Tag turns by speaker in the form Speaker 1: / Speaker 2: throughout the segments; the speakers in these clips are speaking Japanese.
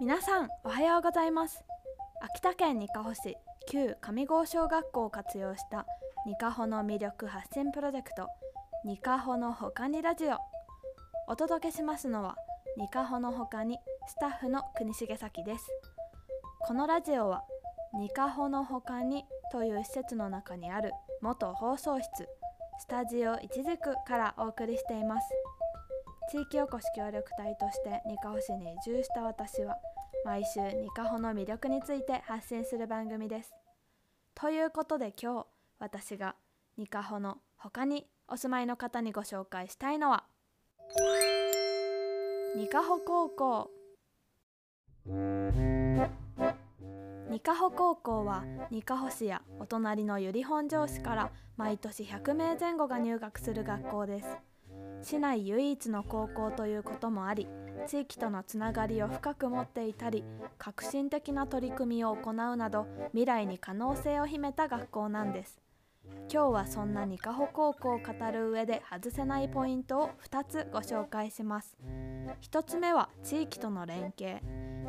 Speaker 1: 皆さんおはようございます。秋田県にかほ市旧上郷小学校を活用したにかほの魅力発信プロジェクトにかほのほかにラジオ。お届けしますのはにかほのほかにスタッフの国重咲です。このラジオはにかほのほかにという施設の中にある元放送室スタジオいちじくからお送りしています。地域おこし協力隊としてにかほ市に移住した私は毎週にかほの魅力について発信する番組です。ということで今日私がにかほの他にお住まいの方にご紹介したいのはにかほ高校。にかほ高校はにかほ市やお隣の由利本荘市から毎年100名前後が入学する学校です。市内唯一の高校ということもあり地域とのつながりを深く持っていたり革新的な取り組みを行うなど未来に可能性を秘めた学校なんです。今日はそんなにかほ高校を語る上で外せないポイントを2つご紹介します。1つ目は地域との連携。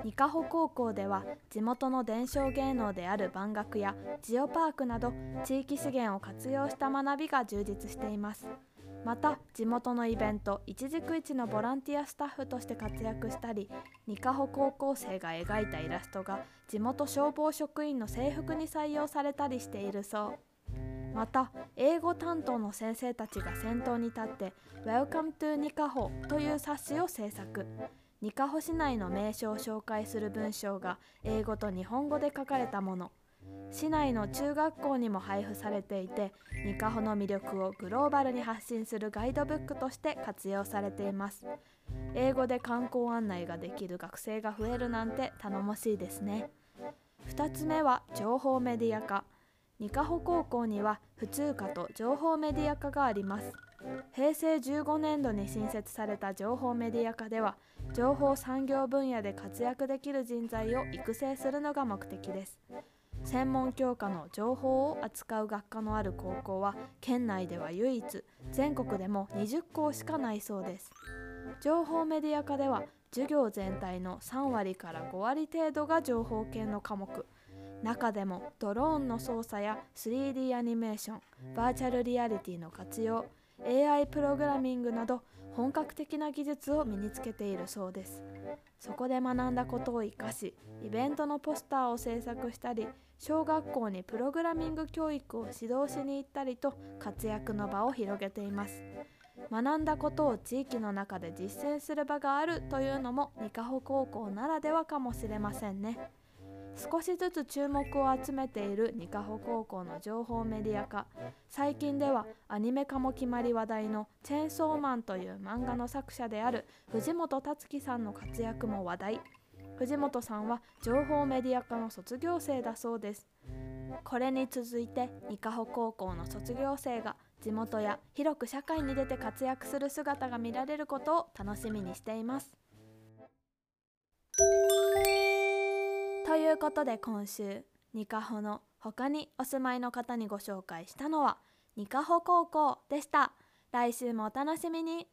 Speaker 1: にかほ高校では地元の伝承芸能である番楽やジオパークなど地域資源を活用した学びが充実しています。また地元のイベント一軸一のボランティアスタッフとして活躍したりにかほ高校生が描いたイラストが地元消防職員の制服に採用されたりしているそう。また英語担当の先生たちが先頭に立って「Welcome to ニカホ」という冊子を制作。ニカホ市内の名所を紹介する文章が英語と日本語で書かれたもの。市内の中学校にも配布されていてニカホの魅力をグローバルに発信するガイドブックとして活用されています。英語で観光案内ができる学生が増えるなんて頼もしいですね。2つ目は情報メディア化。ニカホ高校には普通科と情報メディア科があります。平成15年度に新設された情報メディア科では情報産業分野で活躍できる人材を育成するのが目的です。専門教科の情報を扱う学科のある高校は県内では唯一全国でも20校しかないそうです。情報メディア科では授業全体の3割から5割程度が情報系の科目。中でもドローンの操作や 3D アニメーションバーチャルリアリティの活用 AI プログラミングなど本格的な技術を身につけているそうです。そこで学んだことを生かしイベントのポスターを制作したり小学校にプログラミング教育を指導しに行ったりと活躍の場を広げています。学んだことを地域の中で実践する場があるというのもニカホ高校ならではかもしれませんね。少しずつ注目を集めているニカホ高校の情報メディア化。最近ではアニメ化も決まり話題の「チェーンソーマン」という漫画の作者である藤本達樹さんの活躍も話題。藤本さんは情報メディア科の卒業生だそうです。これに続いてニカホ高校の卒業生が地元や広く社会に出て活躍する姿が見られることを楽しみにしています。ということで今週ニカホの他にお住まいの方にご紹介したのはニカホ高校でした。来週もお楽しみに。